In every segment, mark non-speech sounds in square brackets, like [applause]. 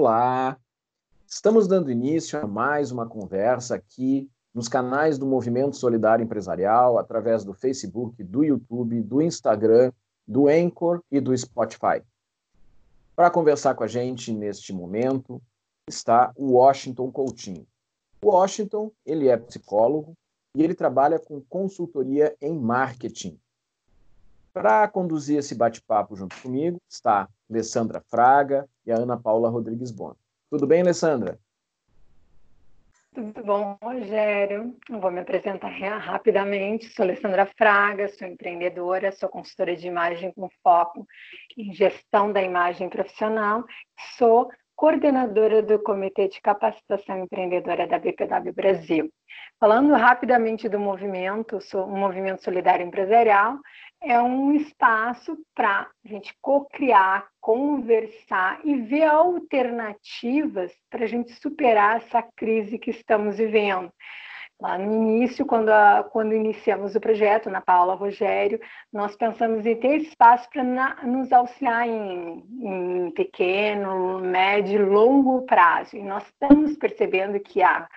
Olá! Estamos dando início a mais uma conversa aqui nos canais do Movimento Solidário Empresarial, através do Facebook, do YouTube, do Instagram, do Anchor e do Spotify. Para conversar com a gente neste momento está o Washington Coutinho. O Washington, ele é psicólogo e ele trabalha com consultoria em marketing. Para conduzir esse bate-papo junto comigo está Alessandra Fraga e a Ana Paula Rodrigues Bon. Tudo bem, Alessandra? Tudo bom, Rogério? Eu vou me apresentar rapidamente. Sou Alessandra Fraga, sou empreendedora, sou consultora de imagem com foco em gestão da imagem profissional. Sou coordenadora do Comitê de Capacitação Empreendedora da BPW Brasil. Falando rapidamente do movimento, o Movimento Solidário Empresarial é um espaço para a gente co-criar, conversar e ver alternativas para a gente superar essa crise que estamos vivendo. Lá no início, quando, a, quando iniciamos o projeto, na Paula Rogério, nós pensamos em ter espaço para nos auxiliar em, em pequeno, médio e longo prazo. E nós estamos percebendo que a,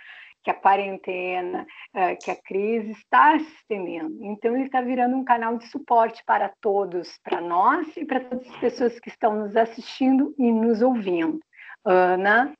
que a quarentena, eh, que a crise está se estendendo. Então, ele está virando um canal de suporte para todos, para nós e para todas as pessoas que estão nos assistindo e nos ouvindo. Ana?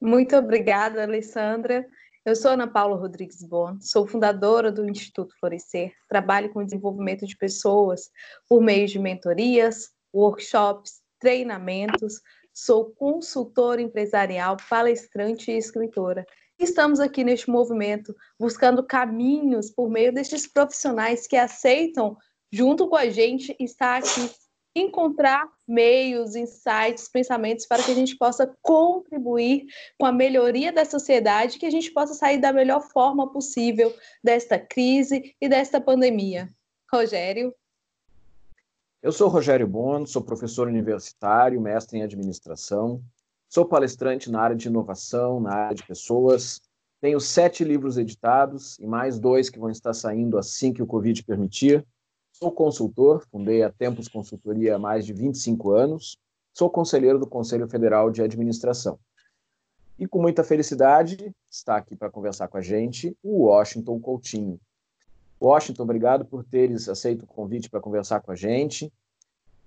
Muito obrigada, Alessandra. Eu sou Ana Paula Rodrigues Bon, sou fundadora do Instituto Florescer, trabalho com o desenvolvimento de pessoas por meio de mentorias, workshops, treinamentos, sou consultora empresarial, palestrante e escritora. Estamos aqui neste movimento buscando caminhos por meio destes profissionais que aceitam, junto com a gente, estar aqui encontrar meios, insights, pensamentos para que a gente possa contribuir com a melhoria da sociedade, que a gente possa sair da melhor forma possível desta crise e desta pandemia. Rogério. Eu sou Rogério Bono, sou professor universitário, mestre em administração, sou palestrante na área de inovação, na área de pessoas, tenho sete livros editados e mais dois que vão estar saindo assim que o Covid permitir. Sou consultor, fundei a Tempos Consultoria há mais de 25 anos. Sou conselheiro do Conselho Federal de Administração. E com muita felicidade está aqui para conversar com a gente o Washington Coutinho. Washington, obrigado por teres aceito o convite para conversar com a gente.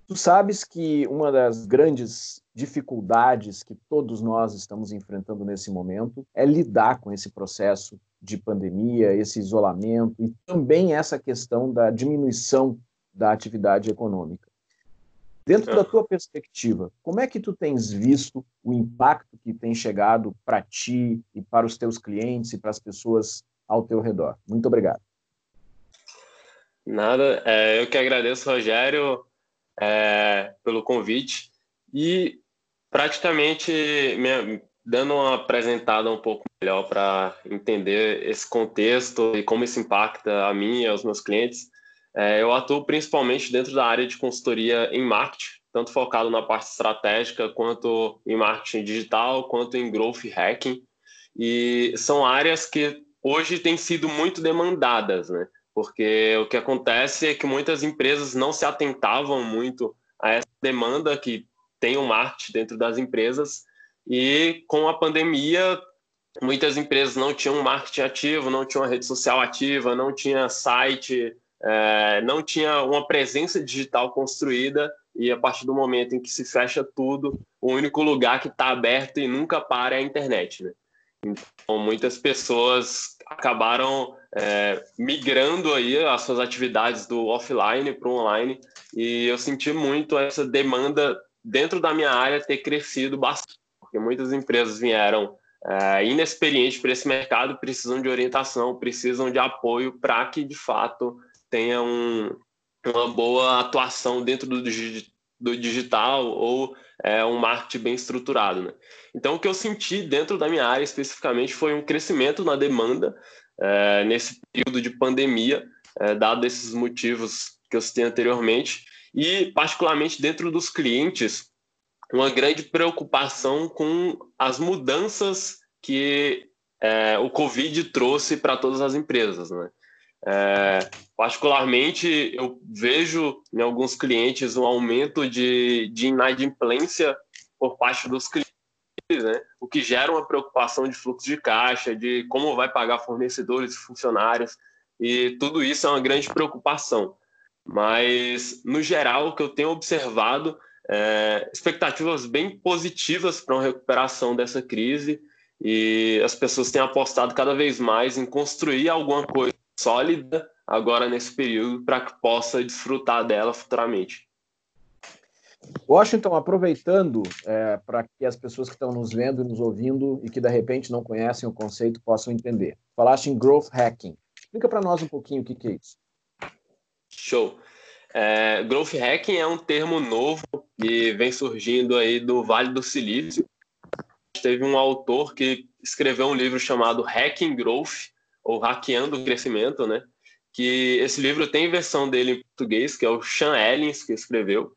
Tu sabes que uma das grandes dificuldades que todos nós estamos enfrentando nesse momento é lidar com esse processo de pandemia, esse isolamento e também essa questão da diminuição da atividade econômica. Dentro da tua perspectiva, como é que tu tens visto o impacto que tem chegado para ti e para os teus clientes e para as pessoas ao teu redor? Muito obrigado. Nada, é, eu que agradeço, Rogério, é, pelo convite e praticamente minha, dando uma apresentada um pouco melhor para entender esse contexto e como isso impacta a mim e aos meus clientes, é, eu atuo principalmente dentro da área de consultoria em marketing, tanto focado na parte estratégica, quanto em marketing digital, quanto em growth hacking. E são áreas que hoje têm sido muito demandadas, né? Porque o que acontece é que muitas empresas não se atentavam muito a essa demanda que tem o marketing dentro das empresas e com a pandemia, muitas empresas não tinham marketing ativo, não tinham rede social ativa, não tinha site, é, não tinha uma presença digital construída. E a partir do momento em que se fecha tudo, o único lugar que está aberto e nunca para é a internet. Né? Então, muitas pessoas acabaram é, migrando aí as suas atividades do offline para o online. E eu senti muito essa demanda dentro da minha área ter crescido bastante porque muitas empresas vieram é, inexperientes para esse mercado, precisam de orientação, precisam de apoio para que, de fato, tenha um, uma boa atuação dentro do, do digital ou é, um marketing bem estruturado. Né? Então, o que eu senti dentro da minha área especificamente foi um crescimento na demanda é, nesse período de pandemia, é, dado esses motivos que eu citei anteriormente, e particularmente dentro dos clientes, uma grande preocupação com as mudanças que é, o Covid trouxe para todas as empresas. Né? É, particularmente, eu vejo em alguns clientes um aumento de, de inadimplência por parte dos clientes, né? o que gera uma preocupação de fluxo de caixa, de como vai pagar fornecedores e funcionários, e tudo isso é uma grande preocupação. Mas, no geral, o que eu tenho observado é expectativas bem positivas para uma recuperação dessa crise e as pessoas têm apostado cada vez mais em construir alguma coisa sólida agora nesse período para que possa desfrutar dela futuramente. Washington, aproveitando é, para que as pessoas que estão nos vendo e nos ouvindo e que de repente não conhecem o conceito possam entender. Falaste em growth hacking. Explica para nós um pouquinho o que, que é isso. Show. É, growth hacking é um termo novo que vem surgindo aí do Vale do Silício. Teve um autor que escreveu um livro chamado Hacking Growth, ou Hackeando o Crescimento, né? Que esse livro tem versão dele em português, que é o Sean Ellens que escreveu.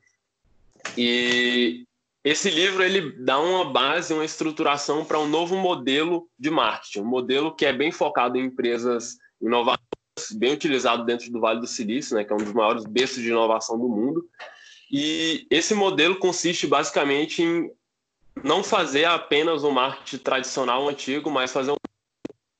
E esse livro ele dá uma base, uma estruturação para um novo modelo de marketing, um modelo que é bem focado em empresas inovadoras, bem utilizado dentro do Vale do Silício, né, que é um dos maiores berços de inovação do mundo. E esse modelo consiste basicamente em não fazer apenas um marketing tradicional antigo, mas fazer um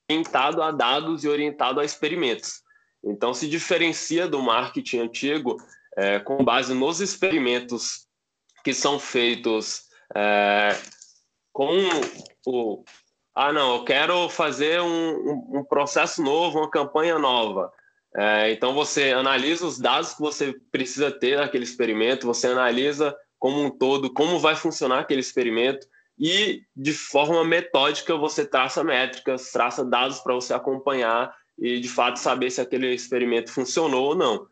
orientado a dados e orientado a experimentos. Então, se diferencia do marketing antigo é, com base nos experimentos que são feitos é, com o. Ah, não, eu quero fazer um, um processo novo, uma campanha nova. É, então, você analisa os dados que você precisa ter naquele experimento, você analisa como um todo como vai funcionar aquele experimento e, de forma metódica, você traça métricas, traça dados para você acompanhar e, de fato, saber se aquele experimento funcionou ou não.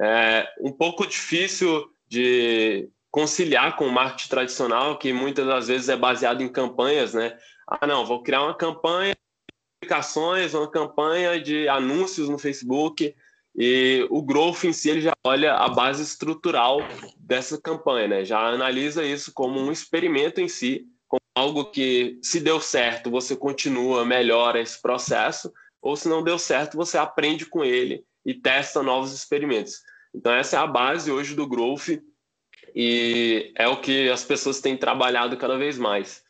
É um pouco difícil de conciliar com o marketing tradicional, que muitas das vezes é baseado em campanhas, né? Ah, não, vou criar uma campanha de publicações, uma campanha de anúncios no Facebook, e o growth em si ele já olha a base estrutural dessa campanha, né? Já analisa isso como um experimento em si, como algo que se deu certo, você continua, melhora esse processo, ou se não deu certo, você aprende com ele e testa novos experimentos. Então essa é a base hoje do growth e é o que as pessoas têm trabalhado cada vez mais.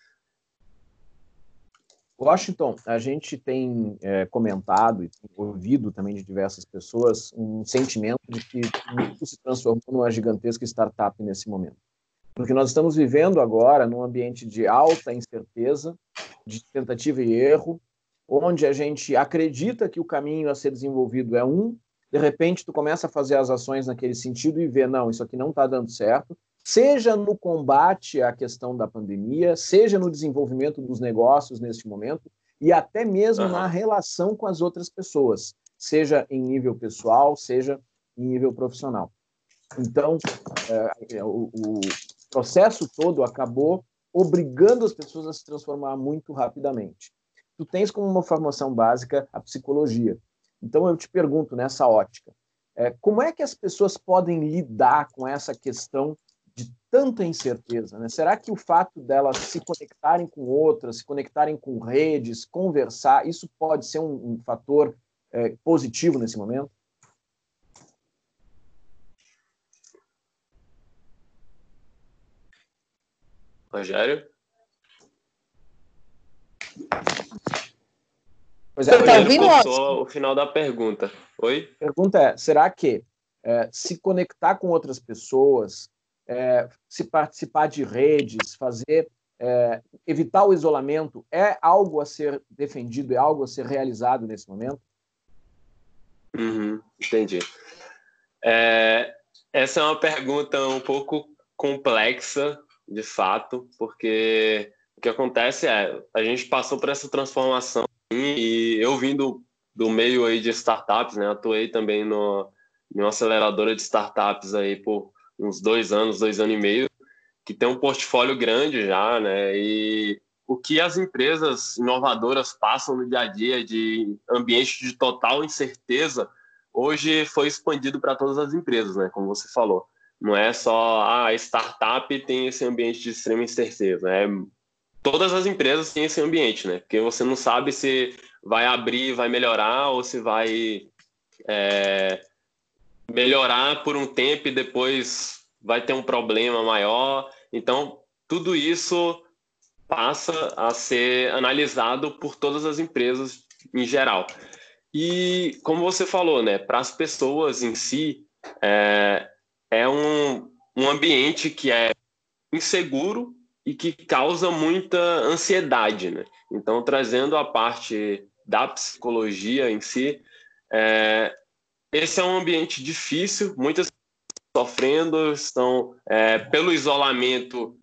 Washington, a gente tem é, comentado e ouvido também de diversas pessoas um sentimento de que tudo se transformou numa gigantesca startup nesse momento. Porque nós estamos vivendo agora num ambiente de alta incerteza, de tentativa e erro, onde a gente acredita que o caminho a ser desenvolvido é um, de repente tu começa a fazer as ações naquele sentido e vê, não, isso aqui não está dando certo, seja no combate à questão da pandemia, seja no desenvolvimento dos negócios neste momento e até mesmo uhum. na relação com as outras pessoas, seja em nível pessoal, seja em nível profissional. Então, é, é o, o processo todo acabou obrigando as pessoas a se transformar muito rapidamente. Tu tens como uma formação básica a psicologia. Então eu te pergunto nessa ótica, é, como é que as pessoas podem lidar com essa questão de tanta incerteza? Né? Será que o fato delas se conectarem com outras, se conectarem com redes, conversar, isso pode ser um, um fator é, positivo nesse momento? Rogério? Pois é, tá ouvindo o final da pergunta. Oi? A pergunta é: será que é, se conectar com outras pessoas, é, se participar de redes, fazer é, evitar o isolamento é algo a ser defendido, é algo a ser realizado nesse momento? Uhum, entendi. É, essa é uma pergunta um pouco complexa, de fato, porque o que acontece é a gente passou por essa transformação e eu vindo do meio aí de startups, né? Atuei também no, em uma aceleradora de startups aí por uns dois anos, dois anos e meio, que tem um portfólio grande já, né? E o que as empresas inovadoras passam no dia a dia de ambiente de total incerteza, hoje foi expandido para todas as empresas, né? Como você falou. Não é só ah, a startup tem esse ambiente de extrema incerteza, é todas as empresas têm esse ambiente, né? Porque você não sabe se vai abrir, vai melhorar ou se vai é, melhorar por um tempo e depois vai ter um problema maior. Então, tudo isso passa a ser analisado por todas as empresas em geral. E como você falou, né, para as pessoas em si, é, é um, um ambiente que é inseguro e que causa muita ansiedade, né? Então, trazendo a parte da psicologia em si, é, esse é um ambiente difícil, muitas sofrendo, estão é, pelo isolamento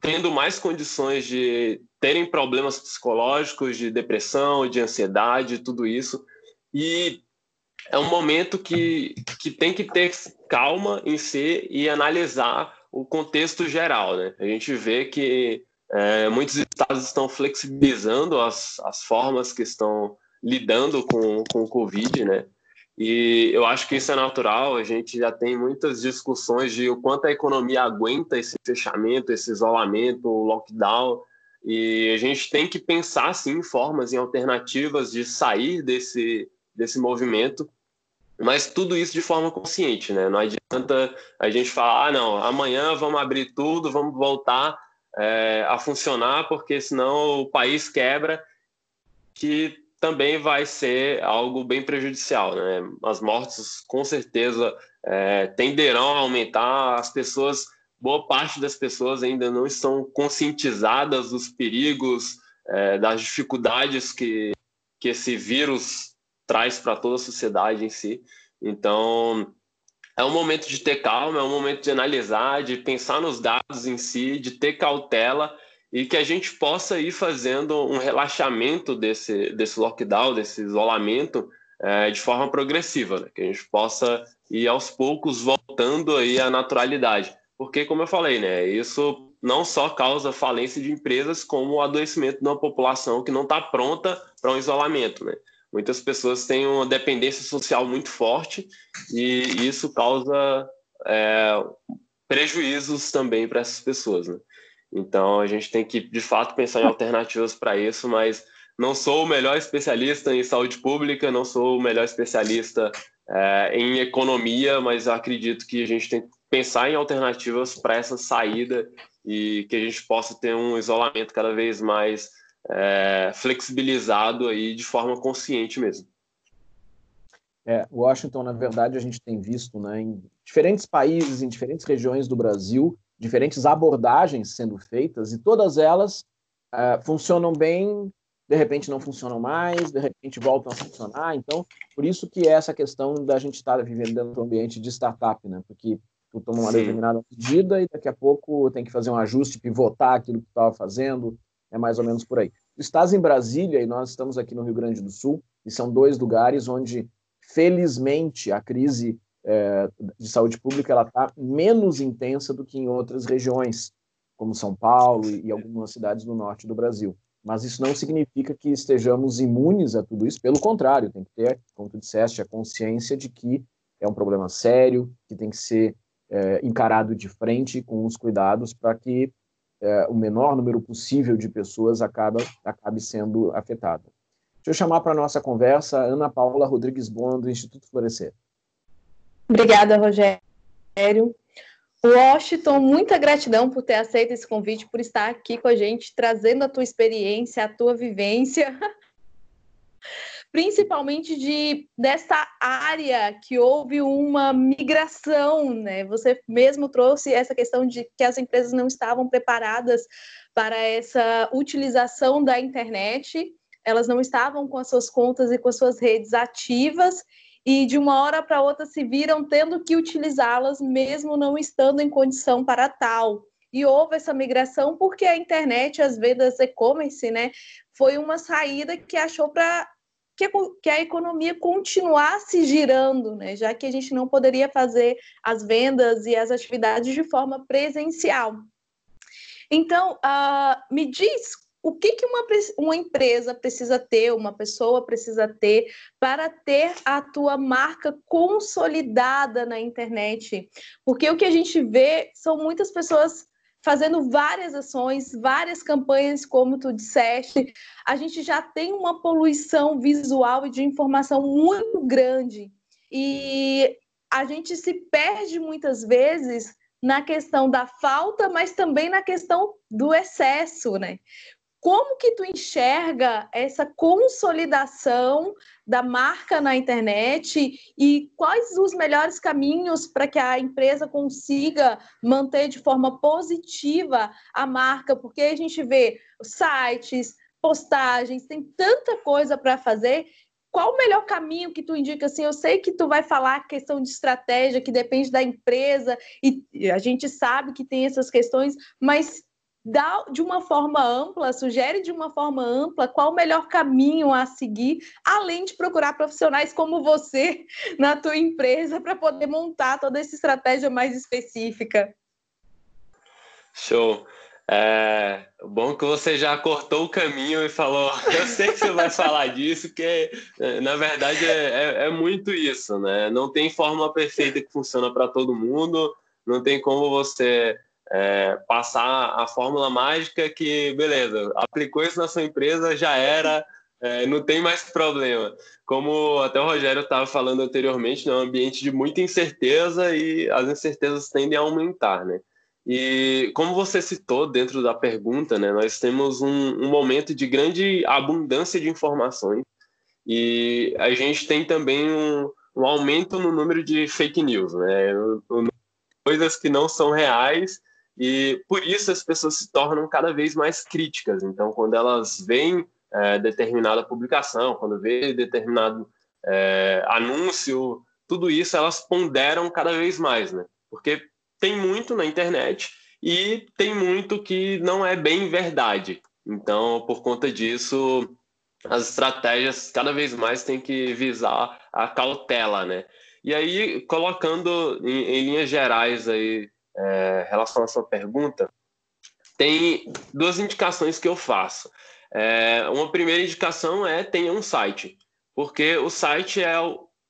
tendo mais condições de terem problemas psicológicos, de depressão, de ansiedade, tudo isso. E é um momento que, que tem que ter calma em si e analisar o contexto geral. Né? A gente vê que é, muitos estados estão flexibilizando as, as formas que estão lidando com, com o Covid, né? E eu acho que isso é natural. A gente já tem muitas discussões de o quanto a economia aguenta esse fechamento, esse isolamento, o lockdown. E a gente tem que pensar, sim, em formas, em alternativas de sair desse, desse movimento, mas tudo isso de forma consciente, né? Não adianta a gente falar, ah, não, amanhã vamos abrir tudo, vamos voltar é, a funcionar, porque senão o país quebra, que também vai ser algo bem prejudicial. Né? As mortes, com certeza, é, tenderão a aumentar. As pessoas, boa parte das pessoas ainda não estão conscientizadas dos perigos, é, das dificuldades que, que esse vírus traz para toda a sociedade em si. Então, é um momento de ter calma, é um momento de analisar, de pensar nos dados em si, de ter cautela e que a gente possa ir fazendo um relaxamento desse, desse lockdown, desse isolamento, é, de forma progressiva, né? que a gente possa ir aos poucos voltando aí à naturalidade. Porque, como eu falei, né, isso não só causa falência de empresas, como o adoecimento de uma população que não está pronta para um isolamento. Né? Muitas pessoas têm uma dependência social muito forte e isso causa é, prejuízos também para essas pessoas. Né? Então a gente tem que, de fato, pensar em alternativas para isso, mas não sou o melhor especialista em saúde pública, não sou o melhor especialista é, em economia, mas acredito que a gente tem que pensar em alternativas para essa saída e que a gente possa ter um isolamento cada vez mais é, flexibilizado aí de forma consciente mesmo. É, Washington, na verdade, a gente tem visto né, em diferentes países, em diferentes regiões do Brasil, diferentes abordagens sendo feitas e todas elas uh, funcionam bem, de repente não funcionam mais, de repente voltam a funcionar. Então, por isso que é essa questão da gente estar vivendo dentro do ambiente de startup, né? Porque tu toma uma Sim. determinada medida e daqui a pouco tem que fazer um ajuste, pivotar aquilo que tu estava fazendo, é mais ou menos por aí. Tu estás em Brasília e nós estamos aqui no Rio Grande do Sul, e são dois lugares onde, felizmente, a crise é, de saúde pública ela está menos intensa do que em outras regiões, como São Paulo e, e algumas cidades do norte do Brasil. Mas isso não significa que estejamos imunes a tudo isso, pelo contrário, tem que ter, como tu disseste, a consciência de que é um problema sério, que tem que ser é, encarado de frente com os cuidados para que é, o menor número possível de pessoas acaba, acabe sendo afetado. Deixa eu chamar para a nossa conversa Ana Paula Rodrigues Bon, do Instituto Florescer. Obrigada, Rogério. Washington, muita gratidão por ter aceito esse convite, por estar aqui com a gente, trazendo a tua experiência, a tua vivência, [laughs] principalmente de dessa área que houve uma migração, né? Você mesmo trouxe essa questão de que as empresas não estavam preparadas para essa utilização da internet, elas não estavam com as suas contas e com as suas redes ativas e de uma hora para outra se viram tendo que utilizá-las, mesmo não estando em condição para tal. E houve essa migração porque a internet, as vendas e-commerce, né, foi uma saída que achou para que, a economia continuasse girando, né, já que a gente não poderia fazer as vendas e as atividades de forma presencial. Então, uh, me diz o que, que uma, uma empresa precisa ter, uma pessoa precisa ter para ter a tua marca consolidada na internet? Porque o que a gente vê são muitas pessoas fazendo várias ações, várias campanhas, como tu disseste. A gente já tem uma poluição visual e de informação muito grande. E a gente se perde muitas vezes na questão da falta, mas também na questão do excesso, né? Como que tu enxerga essa consolidação da marca na internet e quais os melhores caminhos para que a empresa consiga manter de forma positiva a marca? Porque a gente vê sites, postagens, tem tanta coisa para fazer qual o melhor caminho que tu indica? Assim, eu sei que tu vai falar questão de estratégia, que depende da empresa, e a gente sabe que tem essas questões, mas dá de uma forma ampla, sugere de uma forma ampla qual o melhor caminho a seguir, além de procurar profissionais como você [laughs] na tua empresa para poder montar toda essa estratégia mais específica. Show. É bom que você já cortou o caminho e falou: Eu sei que você vai falar disso, que é, na verdade é, é, é muito isso, né? Não tem fórmula perfeita que funciona para todo mundo, não tem como você é, passar a fórmula mágica que, beleza, aplicou isso na sua empresa, já era, é, não tem mais problema. Como até o Rogério estava falando anteriormente, é um ambiente de muita incerteza e as incertezas tendem a aumentar, né? E como você citou dentro da pergunta, né, nós temos um, um, momento de grande abundância de informações e a gente tem também um, um aumento no número de fake news, né, coisas que não são reais e por isso as pessoas se tornam cada vez mais críticas. Então, quando elas veem é, determinada publicação, quando vê determinado é, anúncio, tudo isso elas ponderam cada vez mais, né? Porque tem muito na internet e tem muito que não é bem verdade. Então, por conta disso, as estratégias cada vez mais têm que visar a cautela, né? E aí, colocando em, em linhas gerais aí, é, relação à sua pergunta, tem duas indicações que eu faço. É, uma primeira indicação é tenha um site, porque o site é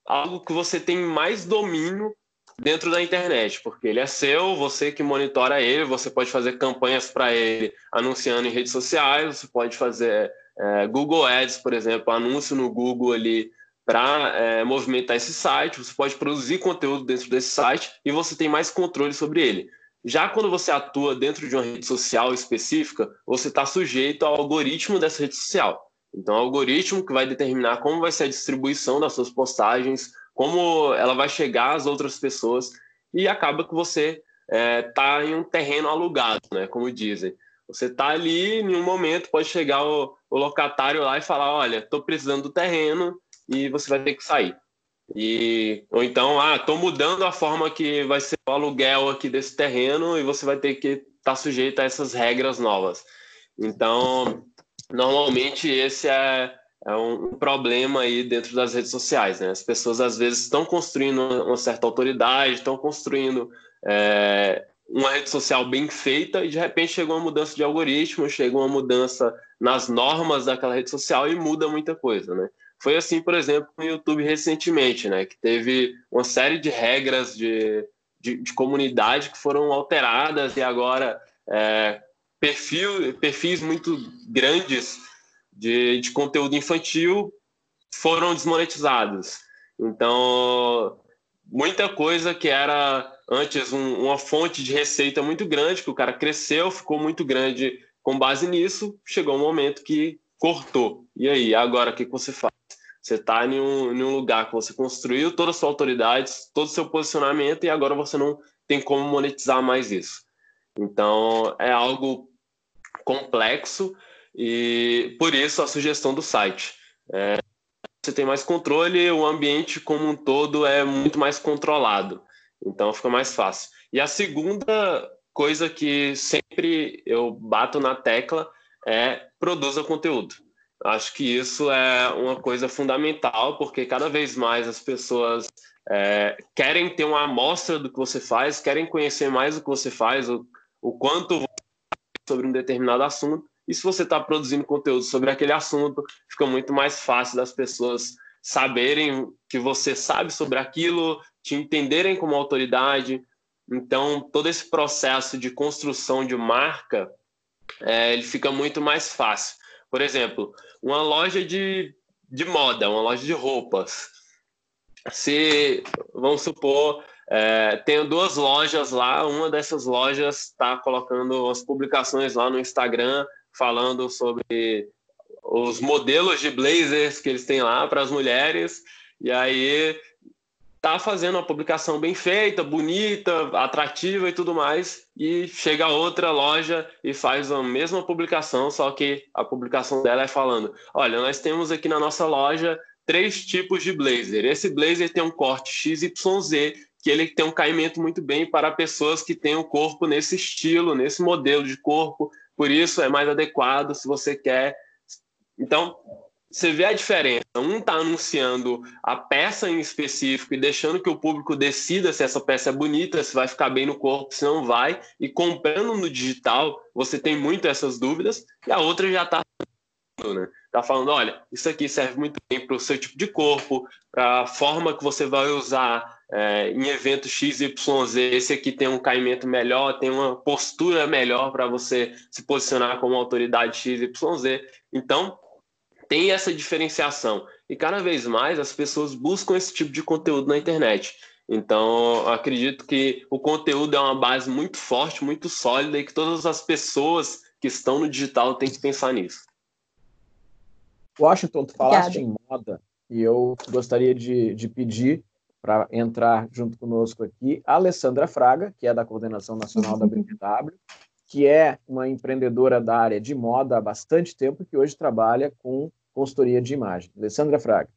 algo que você tem mais domínio dentro da internet, porque ele é seu, você que monitora ele, você pode fazer campanhas para ele anunciando em redes sociais, você pode fazer é, Google Ads, por exemplo, anúncio no Google ali para é, movimentar esse site, você pode produzir conteúdo dentro desse site e você tem mais controle sobre ele. Já quando você atua dentro de uma rede social específica, você está sujeito ao algoritmo dessa rede social. Então, é o algoritmo que vai determinar como vai ser a distribuição das suas postagens, como ela vai chegar às outras pessoas e acaba que você está é, em um terreno alugado, né? Como dizem. Você está ali, em um momento pode chegar o, o locatário lá e falar, olha, estou precisando do terreno e você vai ter que sair. E, ou então, ah, estou mudando a forma que vai ser o aluguel aqui desse terreno e você vai ter que estar tá sujeito a essas regras novas. Então, normalmente esse é, é um, problema aí dentro das redes sociais. Né? As pessoas às vezes estão construindo uma certa autoridade, estão construindo é, uma rede social bem feita e de repente chega uma mudança de algoritmo, chega uma mudança nas normas daquela rede social e muda muita coisa, né? Foi assim, por exemplo, no YouTube recentemente, né? Que teve uma série de regras de, de, de comunidade que foram alteradas e agora é, perfil, perfis muito grandes de, de conteúdo infantil foram desmonetizados. Então, muita coisa que era antes um, uma fonte de receita muito grande, que o cara cresceu, ficou muito grande com base nisso, chegou um momento que cortou. E aí, agora o que, você faz? Você está em, um, em um lugar que você construiu toda a sua autoridade, todo o seu posicionamento, e agora você não tem como monetizar mais isso. Então, é algo complexo, e por isso a sugestão do site. É, você tem mais controle, o ambiente como um todo é muito mais controlado. Então fica mais fácil. E a segunda coisa que sempre eu bato na tecla é produza conteúdo. Acho que isso é uma coisa fundamental, porque cada vez mais as pessoas é, querem ter uma amostra do que você faz, querem conhecer mais o que você faz, o, o quanto sobre um determinado assunto, e se você está produzindo conteúdo sobre aquele assunto, fica muito mais fácil das pessoas saberem que você sabe sobre aquilo, te entenderem como autoridade. Então, todo esse processo de construção de marca, é, ele fica muito mais fácil. Por exemplo, uma loja de, de moda, uma loja de roupas. se, vamos supor, é, tenho duas lojas lá, uma dessas lojas está colocando as publicações lá no Instagram falando sobre os modelos de blazers que eles têm lá para as mulheres, e aí tá fazendo uma publicação bem feita, bonita, atrativa e tudo mais, e chega outra loja e faz a mesma publicação, só que a publicação dela é falando: olha, nós temos aqui na nossa loja três tipos de blazer. Esse blazer tem um corte XYZ, que ele tem um caimento muito bem para pessoas que têm o corpo nesse estilo, nesse modelo de corpo, por isso é mais adequado se você quer. Então, você vê a diferença. Um está anunciando a peça em específico e deixando que o público decida se essa peça é bonita, se vai ficar bem no corpo, se não vai. E comprando no digital, você tem muito essas dúvidas. E a outra já está né? Tá falando, olha, isso aqui serve muito bem para o seu tipo de corpo, para a forma que você vai usar é, em evento XYZ. Esse aqui tem um caimento melhor, tem uma postura melhor para você se posicionar como autoridade XYZ. Então, tem essa diferenciação. E cada vez mais as pessoas buscam esse tipo de conteúdo na internet. Então, acredito que o conteúdo é uma base muito forte, muito sólida e que todas as pessoas que estão no digital têm que pensar nisso. Washington, tu falaste Obrigada. em moda e eu gostaria de, de pedir para entrar junto conosco aqui a Alessandra Fraga, que é da Coordenação Nacional da [laughs] BMW, que é uma empreendedora da área de moda há bastante tempo e que hoje trabalha com consultoria de imagem. Alessandra Fraga.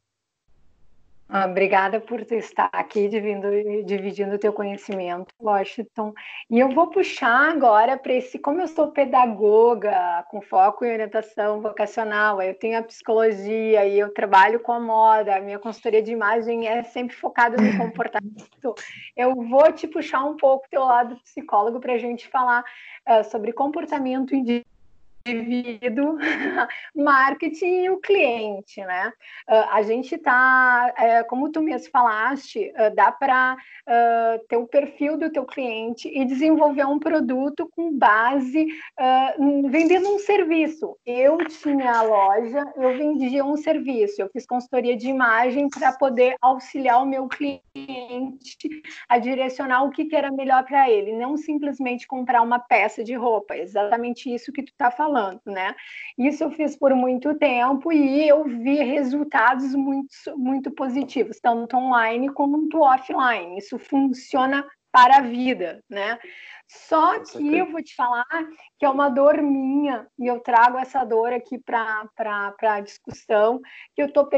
Ah, obrigada por estar aqui dividindo, dividindo o teu conhecimento, Washington. E eu vou puxar agora para esse, como eu sou pedagoga com foco em orientação vocacional, eu tenho a psicologia e eu trabalho com a moda, a minha consultoria de imagem é sempre focada no [laughs] comportamento. Eu vou te puxar um pouco teu lado psicólogo para a gente falar uh, sobre comportamento individual indivíduo, [laughs] marketing e o cliente, né? Uh, a gente tá, uh, como tu mesmo falaste, uh, dá para ah, ter o perfil do teu cliente e desenvolver um produto com base vendendo um serviço. Eu tinha a loja, eu vendia um serviço, eu fiz consultoria de imagem para poder auxiliar o meu cliente a direcionar o que, que era melhor para ele, não simplesmente comprar uma peça de roupa. Exatamente isso que tu está falando falando, né? Isso eu fiz por muito tempo e eu vi resultados muito, muito positivos, tanto online quanto offline. Isso funciona para a vida, né? Só que eu vou te falar que é uma dor minha, e eu trago essa dor aqui para a discussão, que eu estou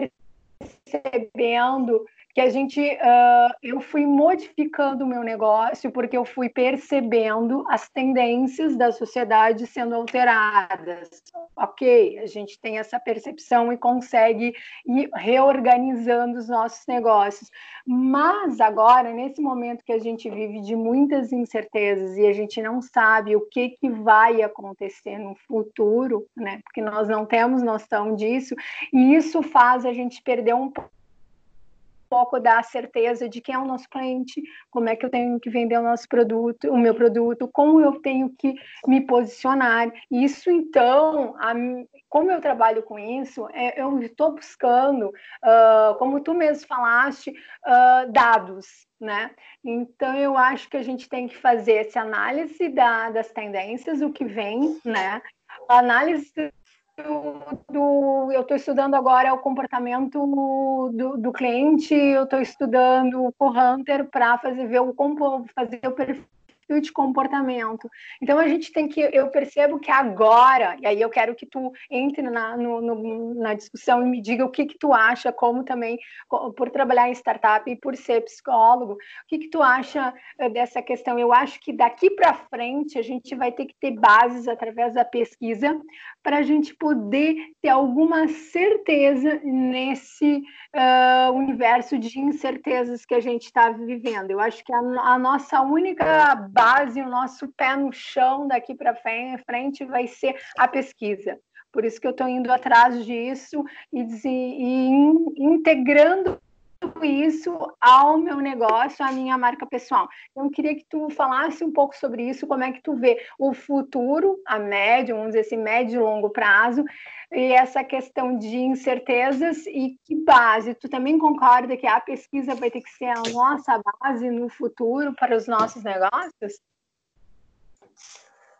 percebendo que a gente uh, eu fui modificando o meu negócio porque eu fui percebendo as tendências da sociedade sendo alteradas. Ok, a gente tem essa percepção e consegue ir reorganizando os nossos negócios. Mas agora, nesse momento que a gente vive de muitas incertezas e a gente não sabe o que, que vai acontecer no futuro, né? Porque nós não temos noção disso, e isso faz a gente perder um pouco pouco da certeza de quem é o nosso cliente, como é que eu tenho que vender o nosso produto, o meu produto, como eu tenho que me posicionar. Isso, então, a, como eu trabalho com isso, é, eu estou buscando, uh, como tu mesmo falaste, uh, dados, né? Então, eu acho que a gente tem que fazer essa análise da, das tendências, o que vem, né? A análise eu estou estudando agora o comportamento do, do cliente, eu estou estudando o Hunter para fazer ver o fazer o perfil de comportamento. Então a gente tem que, eu percebo que agora, e aí eu quero que tu entre na, no, no, na discussão e me diga o que que tu acha, como também, por trabalhar em startup e por ser psicólogo, o que que tu acha eh, dessa questão? Eu acho que daqui para frente a gente vai ter que ter bases através da pesquisa para a gente poder ter alguma certeza nesse uh, universo de incertezas que a gente está vivendo. Eu acho que a, a nossa única base, o nosso pé no chão daqui para frente vai ser a pesquisa. Por isso que eu estou indo atrás disso e, e integrando isso ao meu negócio, à minha marca pessoal. Então, eu queria que tu falasse um pouco sobre isso, como é que tu vê o futuro, a médio, vamos dizer assim, médio e longo prazo, e essa questão de incertezas e que base. Tu também concorda que a pesquisa vai ter que ser a nossa base no futuro para os nossos negócios?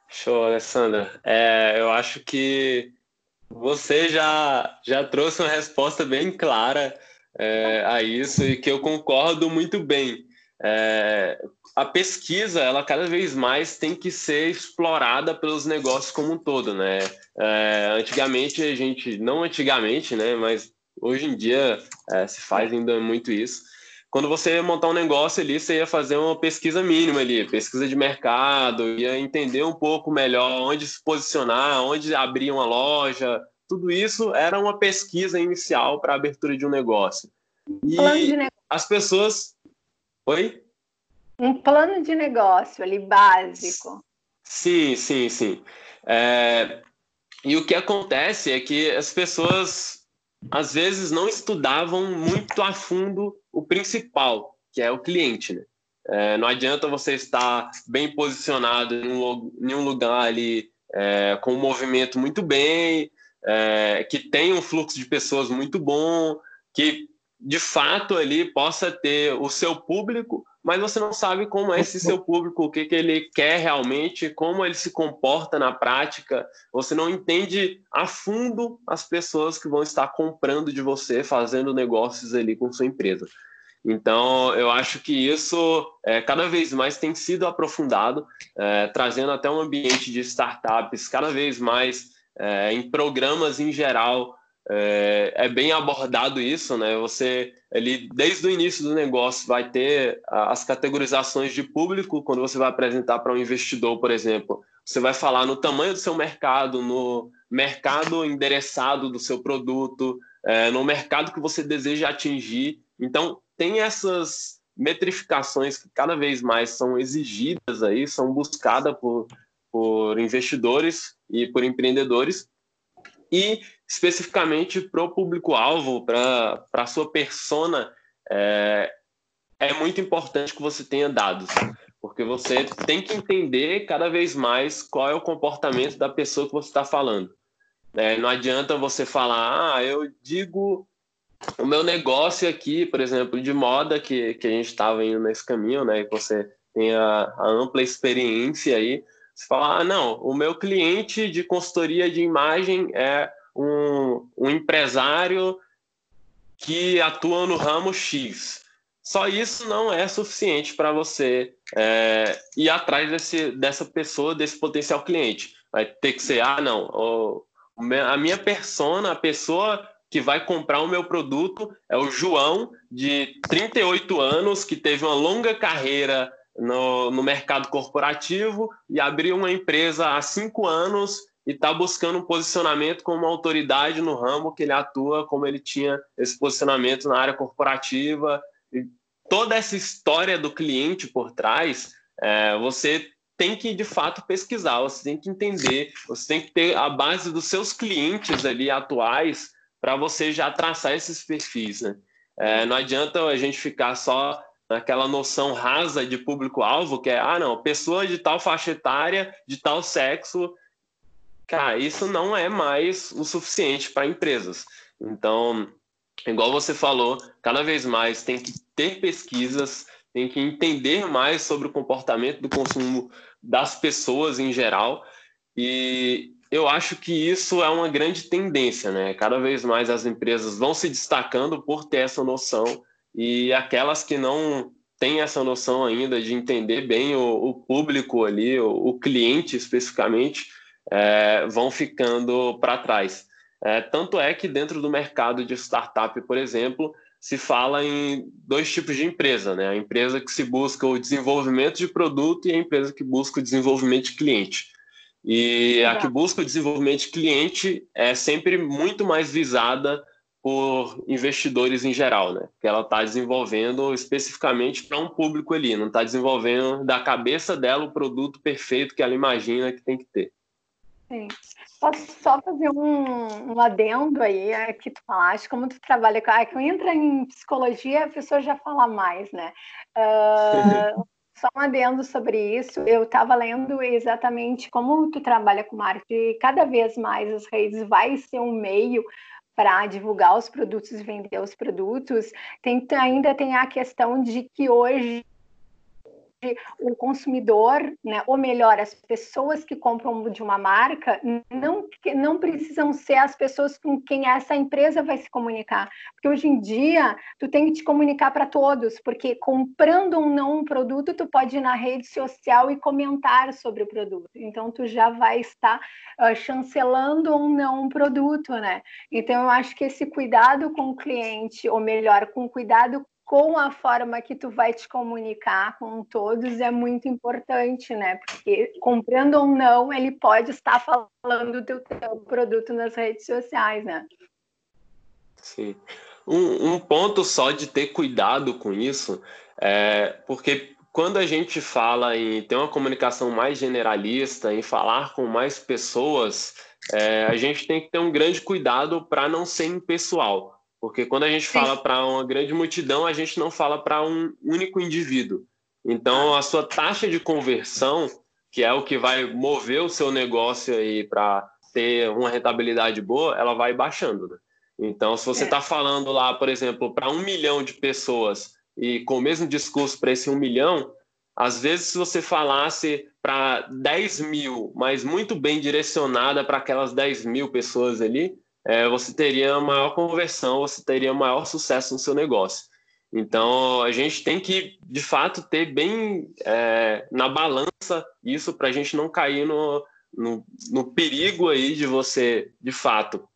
Show, Alessandra. É, eu acho que você já, já trouxe uma resposta bem clara é, a isso e que eu concordo muito bem. É, a pesquisa, ela cada vez mais tem que ser explorada pelos negócios como um todo, né? É, antigamente a gente, não antigamente, né? Mas hoje em dia é, se faz ainda muito isso. Quando você ia montar um negócio ali, você ia fazer uma pesquisa mínima ali, pesquisa de mercado, ia entender um pouco melhor onde se posicionar, onde abrir uma loja, tudo isso era uma pesquisa inicial para a abertura de um negócio. E negócio. as pessoas. Oi? Um plano de negócio ali básico. Sim, sim, sim. É... E o que acontece é que as pessoas às vezes não estudavam muito a fundo o principal, que é o cliente. Né? É, não adianta você estar bem posicionado em um, lugar ali é, com um movimento muito bem, é, que tenha um fluxo de pessoas muito bom, que de fato ali possa ter o seu público, mas você não sabe como é esse seu público, o que, que ele quer realmente, como ele se comporta na prática. Você não entende a fundo as pessoas que vão estar comprando de você, fazendo negócios ali com sua empresa. Então, eu acho que isso é, cada vez mais tem sido aprofundado, é, trazendo até um ambiente de startups cada vez mais é, em programas em geral é, é, bem abordado isso, né? Você ele desde o início do negócio vai ter as categorizações de público quando você vai apresentar para um investidor, por exemplo. Você vai falar no tamanho do seu mercado, no mercado endereçado do seu produto, é, no mercado que você deseja atingir. Então tem essas metrificações que cada vez mais são exigidas aí, são buscadas por, por investidores e por empreendedores, e especificamente para o público-alvo, para a sua persona, é, é muito importante que você tenha dados, porque você tem que entender cada vez mais qual é o comportamento da pessoa que você está falando. É, não adianta você falar, ah, eu digo o meu negócio aqui, por exemplo, de moda, que, que a gente estava indo nesse caminho, né? Que você tem a, a ampla experiência aí. Você fala, ah, não, o meu cliente de consultoria de imagem é um, um empresário que atua no ramo X. Só isso não é suficiente para você é, ir atrás desse, dessa pessoa, desse potencial cliente. Vai ter que ser, ah, não, o, a minha persona, a pessoa que vai comprar o meu produto é o João, de 38 anos, que teve uma longa carreira no, no mercado corporativo e abriu uma empresa há cinco anos e está buscando um posicionamento como autoridade no ramo que ele atua, como ele tinha esse posicionamento na área corporativa. E toda essa história do cliente por trás, é, você tem que de fato pesquisar, você tem que entender, você tem que ter a base dos seus clientes ali atuais para você já traçar esses perfis. Né? É, não adianta a gente ficar só naquela noção rasa de público-alvo, que é, ah, não, pessoa de tal faixa etária, de tal sexo, cara, isso não é mais o suficiente para empresas. Então, igual você falou, cada vez mais tem que ter pesquisas, tem que entender mais sobre o comportamento do consumo das pessoas em geral. E eu acho que isso é uma grande tendência, né? Cada vez mais as empresas vão se destacando por ter essa noção e aquelas que não têm essa noção ainda de entender bem o, o público ali, o, o, cliente especificamente, é, vão ficando para trás. É, tanto é que dentro do mercado de startup, por exemplo, se fala em dois tipos de empresa, né? A empresa que se busca o desenvolvimento de produto e a empresa que busca o desenvolvimento de cliente. E a que busca o desenvolvimento de cliente é sempre muito mais visada por investidores em geral, né? Que ela está desenvolvendo especificamente para um público ali, não está desenvolvendo da cabeça dela o produto perfeito que ela imagina que tem que ter. Sim. Posso só fazer um, um adendo aí, é, que tu falaste, como tu trabalha com... Ah, que eu entro em psicologia, a pessoa já fala mais, né? Uh, [laughs] só um adendo sobre isso, eu estava lendo exatamente como tu trabalha com marketing, cada vez mais as redes vai ser um meio para divulgar os produtos e vender os produtos, tem, ainda tem a questão de que hoje o consumidor, né, ou melhor, as pessoas que compram de uma marca, não, não precisam ser as pessoas com quem essa empresa vai se comunicar. Porque hoje em dia, tu tem que te comunicar para todos, porque comprando ou não um produto, tu pode ir na rede social e comentar sobre o produto. Então, tu já vai estar uh, chancelando ou não um produto, né? Então, eu acho que esse cuidado com o cliente, ou melhor, com cuidado com a forma que tu vai te comunicar com todos é muito importante, né? Porque comprando ou não, ele pode estar falando do teu produto nas redes sociais, né? Sim. Um, um ponto só de ter cuidado com isso, é porque quando a gente fala em ter uma comunicação mais generalista, em falar com mais pessoas, é, a gente tem que ter um grande cuidado para não ser impessoal. Porque quando a gente Sim. fala para uma grande multidão, a gente não fala para um único indivíduo. Então, a sua taxa de conversão, que é o que vai mover o seu negócio aí para ter uma rentabilidade boa, ela vai baixando. Né? Então, se você está é. Tá falando lá, por exemplo, para um milhão de pessoas e com o mesmo discurso para esse um milhão, às vezes, se você falasse para 10 mil, mas muito bem direcionada para aquelas 10 mil pessoas ali, é, você teria maior conversão, você teria maior sucesso no seu negócio. Então, a gente tem que, de fato, ter bem é, na balança isso para a gente não cair no, no, no, perigo aí de você, de fato,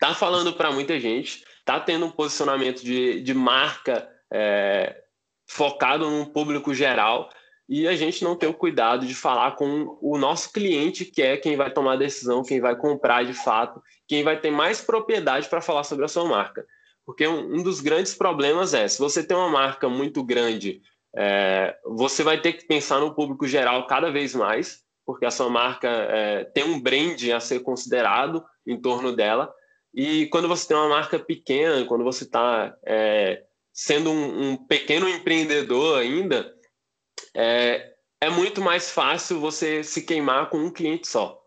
tá falando para muita gente, tá tendo um posicionamento de, de marca é, focado num público geral e a gente não ter o cuidado de falar com o nosso cliente, que é quem vai tomar a decisão, quem vai comprar de fato, quem vai ter mais propriedade para falar sobre a sua marca. Porque um, um, dos grandes problemas é, se você tem uma marca muito grande, é, você vai ter que pensar no público geral cada vez mais, porque a sua marca é, tem um brand a ser considerado em torno dela. E quando você tem uma marca pequena, quando você está é, sendo um, um pequeno empreendedor ainda, é, é muito mais fácil você se queimar com um cliente só.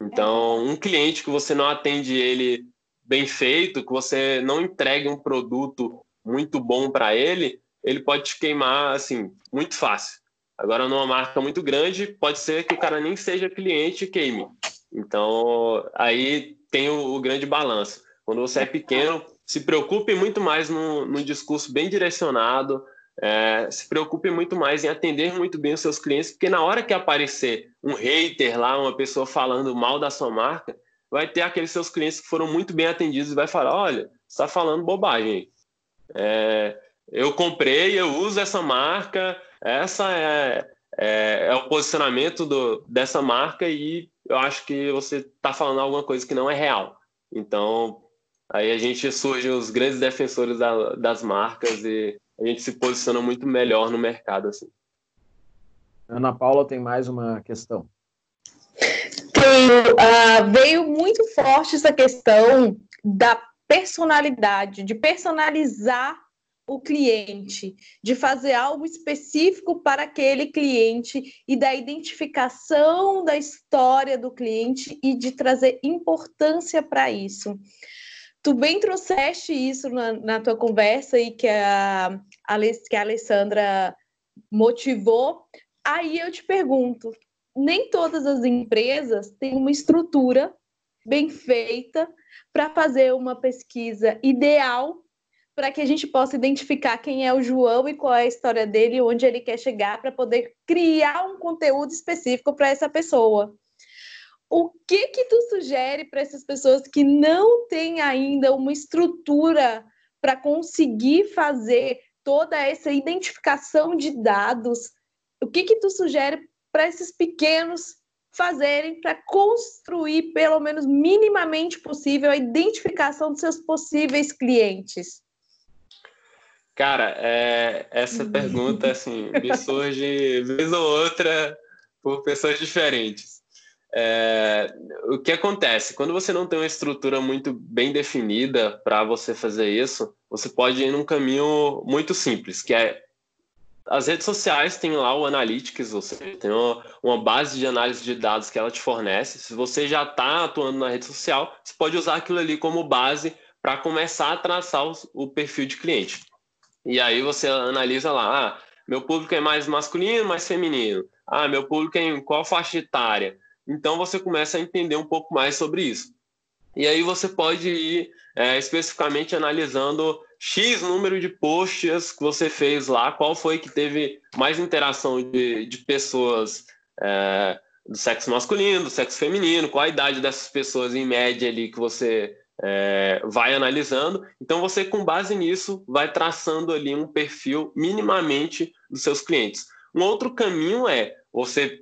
Então, um cliente que você não atende ele bem feito, que você não entregue um produto muito bom para ele, ele pode te queimar assim muito fácil. Agora, numa marca muito grande, pode ser que o cara nem seja cliente e queime. Então, aí tem o, o grande balanço. Quando você é pequeno, se preocupe muito mais no discurso bem direcionado, é, se preocupe muito mais em atender muito bem os seus clientes, porque na hora que aparecer um hater lá, uma pessoa falando mal da sua marca, vai ter aqueles seus clientes que foram muito bem atendidos e vai falar, olha, está falando bobagem. É, eu comprei, eu uso essa marca, essa é, é, é o posicionamento do, dessa marca e eu acho que você está falando alguma coisa que não é real. Então, aí a gente surge os grandes defensores da, das marcas e a gente se posiciona muito melhor no mercado. Assim. Ana Paula tem mais uma questão. Tenho, uh, veio muito forte essa questão da personalidade, de personalizar o cliente, de fazer algo específico para aquele cliente e da identificação da história do cliente e de trazer importância para isso. Tu bem trouxeste isso na, na tua conversa e que a, que a Alessandra motivou. Aí eu te pergunto: nem todas as empresas têm uma estrutura bem feita para fazer uma pesquisa ideal para que a gente possa identificar quem é o João e qual é a história dele onde ele quer chegar para poder criar um conteúdo específico para essa pessoa o que que tu sugere para essas pessoas que não têm ainda uma estrutura para conseguir fazer toda essa identificação de dados? O que que tu sugere para esses pequenos fazerem para construir, pelo menos minimamente possível, a identificação dos seus possíveis clientes? Cara, é, essa pergunta assim me surge vez ou outra por pessoas diferentes. É, o que acontece? Quando você não tem uma estrutura muito bem definida para você fazer isso, você pode ir num caminho muito simples, que é as redes sociais têm lá o Analytics, seja, tem uma, base de análise de dados que ela te fornece. Se você já está atuando na rede social, você pode usar aquilo ali como base para começar a traçar o, o, perfil de cliente. E aí você analisa lá, ah, meu público é mais masculino, mais feminino. Ah, meu público é em qual faixa etária? Então você começa a entender um pouco mais sobre isso. E aí você pode ir é, especificamente analisando X número de posts que você fez lá, qual foi que teve mais interação de, de pessoas é, do sexo masculino, do sexo feminino, qual a idade dessas pessoas em média ali que você é, vai analisando. Então você, com base nisso, vai traçando ali um perfil minimamente dos seus clientes. Um outro caminho é você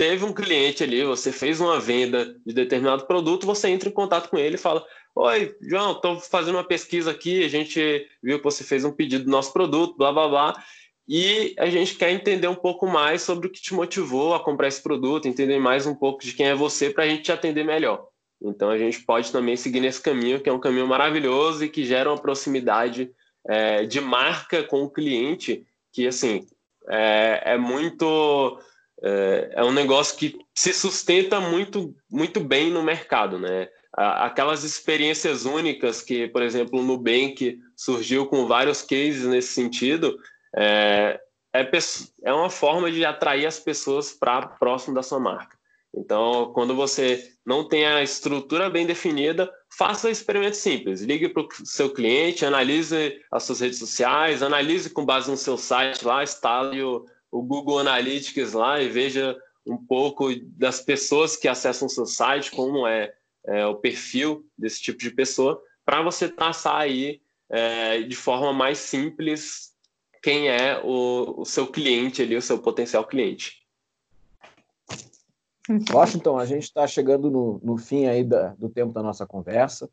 teve um cliente ali, você fez uma venda de determinado produto, você entra em contato com ele e fala: Oi, João, estou fazendo uma pesquisa aqui, a gente viu que você fez um pedido do nosso produto, blá blá blá, e a gente quer entender um pouco mais sobre o que te motivou a comprar esse produto, entender mais um pouco de quem é você para a gente te atender melhor. Então a gente pode também seguir nesse caminho, que é um caminho maravilhoso e que gera uma proximidade é, de marca com o cliente, que assim é, é muito é, é, um negócio que se sustenta muito, muito bem no mercado, né? Aquelas experiências únicas que, por exemplo, o Nubank surgiu com vários cases nesse sentido, é, é, é uma forma de atrair as pessoas para próximo da sua marca. Então, quando você não tem a estrutura bem definida, faça um experimento simples. Ligue para o seu cliente, analise as suas redes sociais, analise com base no seu site lá, instale o, Google Analytics lá e veja um pouco das pessoas que acessam seu site, como é, é o perfil desse tipo de pessoa, para você traçar aí é, de forma mais simples quem é o, o seu cliente ali, o seu potencial cliente. Washington, a gente está chegando no, no, fim aí da, do tempo da nossa conversa.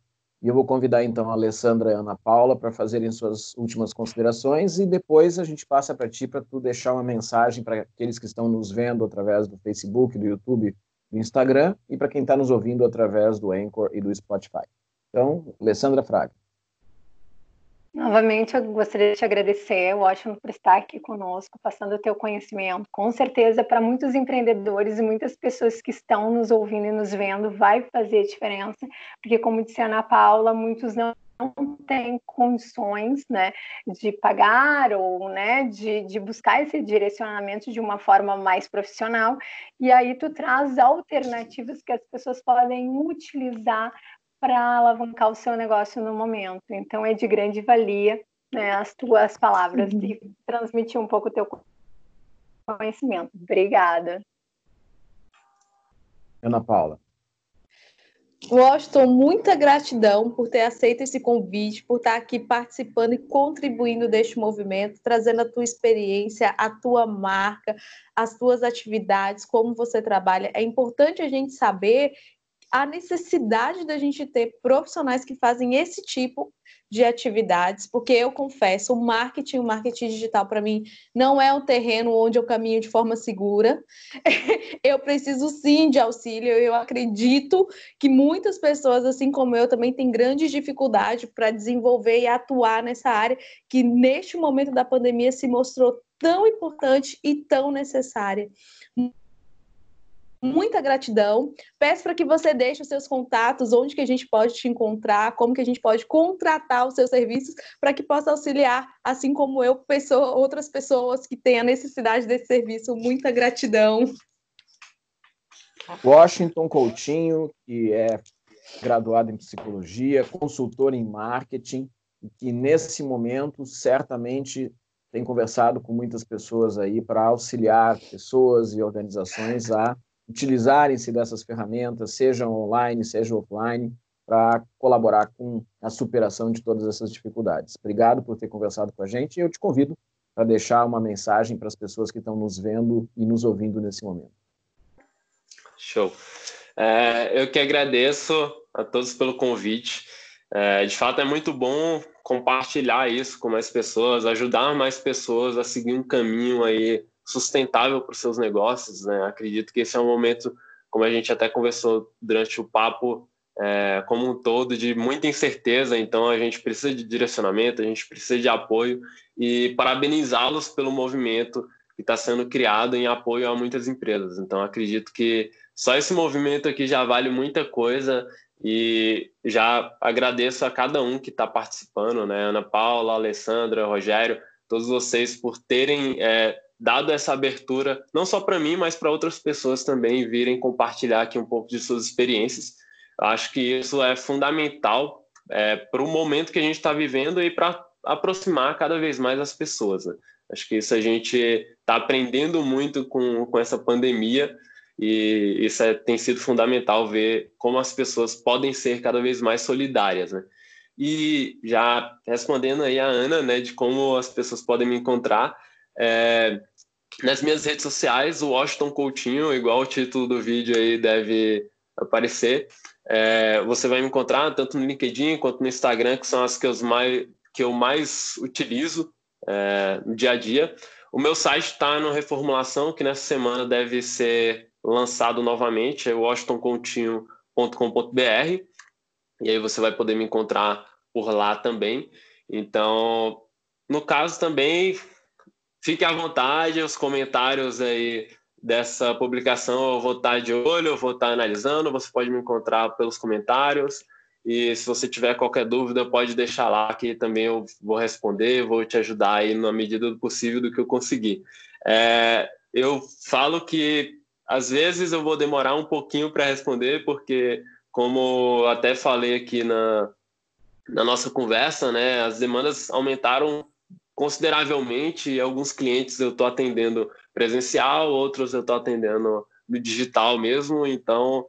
E eu vou convidar então a Alessandra e a Ana Paula para fazerem suas últimas considerações e depois a gente passa para ti para tu deixar uma mensagem para aqueles que estão nos vendo através do Facebook, do YouTube, do Instagram e para quem está nos ouvindo através do Anchor e do Spotify. Então, Alessandra Fraga. Novamente, eu gostaria de te agradecer, Washington, por estar aqui conosco, passando o teu conhecimento. Com certeza, para muitos empreendedores e muitas pessoas que estão nos ouvindo e nos vendo, vai fazer diferença, porque, como disse a Ana Paula, muitos não não têm condições né, de pagar ou né, de, de buscar esse direcionamento de uma forma mais profissional, e aí tu traz alternativas que as pessoas podem utilizar para alavancar o seu negócio no momento. Então, é de grande valia né, as tuas palavras uhum. e transmitir um pouco o teu conhecimento. Obrigada. Ana Paula. Washington, muita gratidão por ter aceito esse convite, por estar aqui participando e contribuindo deste movimento, trazendo a tua experiência, a tua marca, as tuas atividades, como você trabalha. É importante a gente saber a necessidade da gente ter profissionais que fazem esse tipo de atividades, porque eu confesso, o marketing, o marketing digital para mim não é um terreno onde eu caminho de forma segura. [laughs] eu preciso sim de auxílio. Eu acredito que muitas pessoas, assim como eu, também têm grande dificuldade para desenvolver e atuar nessa área que neste momento da pandemia se mostrou tão importante e tão necessária muita gratidão. Peço para que você deixe os seus contatos, onde que a gente pode te encontrar, como que a gente pode contratar os seus serviços para que possa auxiliar, assim como eu, pessoa, outras pessoas que têm a necessidade desse serviço. Muita gratidão. Washington Coutinho, que é graduado em psicologia, consultor em marketing, e que nesse momento certamente tem conversado com muitas pessoas aí para auxiliar pessoas e organizações a utilizarem-se dessas ferramentas, sejam online, sejam offline, para colaborar com a superação de todas essas dificuldades. Obrigado por ter conversado com a gente e eu te convido para deixar uma mensagem para as pessoas que estão nos vendo e nos ouvindo nesse momento. Show. É, eu que agradeço a todos pelo convite. É, de fato, é muito bom compartilhar isso com mais pessoas, ajudar mais pessoas a seguir um caminho aí sustentável para os seus negócios. Né? Acredito que esse é um momento como a gente até conversou durante o papo, é, como um todo, de muita incerteza. Então, a gente precisa de direcionamento, a gente precisa de apoio e parabenizá-los pelo movimento que está sendo criado em apoio a muitas empresas. Então, acredito que só esse movimento aqui já vale muita coisa e já agradeço a cada um que está participando, né? Ana Paula, Alessandra, Rogério, todos vocês por terem é, dado essa abertura, não só para mim, mas para outras pessoas também virem compartilhar aqui um pouco de suas experiências. Eu acho que isso é fundamental é, para o momento que a gente está vivendo e para aproximar cada vez mais as pessoas. Né? Acho que isso a gente está aprendendo muito com, com essa pandemia e isso é, tem sido fundamental ver como as pessoas podem ser cada vez mais solidárias. Né? E já respondendo aí a Ana, né, de como as pessoas podem me encontrar, é, nas minhas redes sociais, o Washington Coutinho, igual o título do vídeo aí deve aparecer, é, você vai me encontrar tanto no LinkedIn quanto no Instagram, que são as que eu mais, que eu mais utilizo é, no dia a dia. O meu site está no reformulação, que nessa semana deve ser lançado novamente, é washingtoncoutinho.com.br, e aí você vai poder me encontrar por lá também. Então, no caso também, fique à vontade, os comentários aí dessa publicação eu vou estar de olho, eu vou estar analisando, você pode me encontrar pelos comentários. E se você tiver qualquer dúvida, pode deixar lá que também eu vou responder, vou te ajudar aí na medida do possível do que eu conseguir. É, eu falo que às vezes eu vou demorar um pouquinho para responder, porque, como até falei aqui na, na nossa conversa, né, as demandas aumentaram consideravelmente e alguns clientes eu estou atendendo presencial, outros eu estou atendendo no digital mesmo, então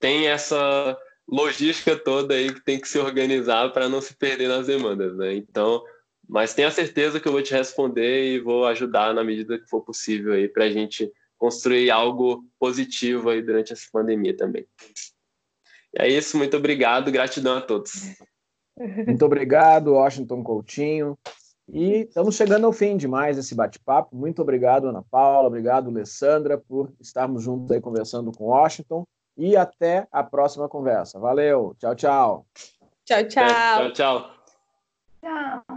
tem essa logística toda aí que tem que se organizar para não se perder nas demandas, né? Então, mas tenha certeza que eu vou te responder e vou ajudar na medida que for possível aí para a gente construir algo positivo aí durante essa pandemia também. É isso, muito obrigado, gratidão a todos. Muito obrigado, Washington Coutinho. E estamos chegando ao fim de mais esse bate-papo. Muito obrigado, Ana Paula, obrigado, Alessandra, por estarmos juntos aí conversando com Washington. E até a próxima conversa. Valeu, tchau, tchau. Tchau, tchau. tchau, tchau. Tchau.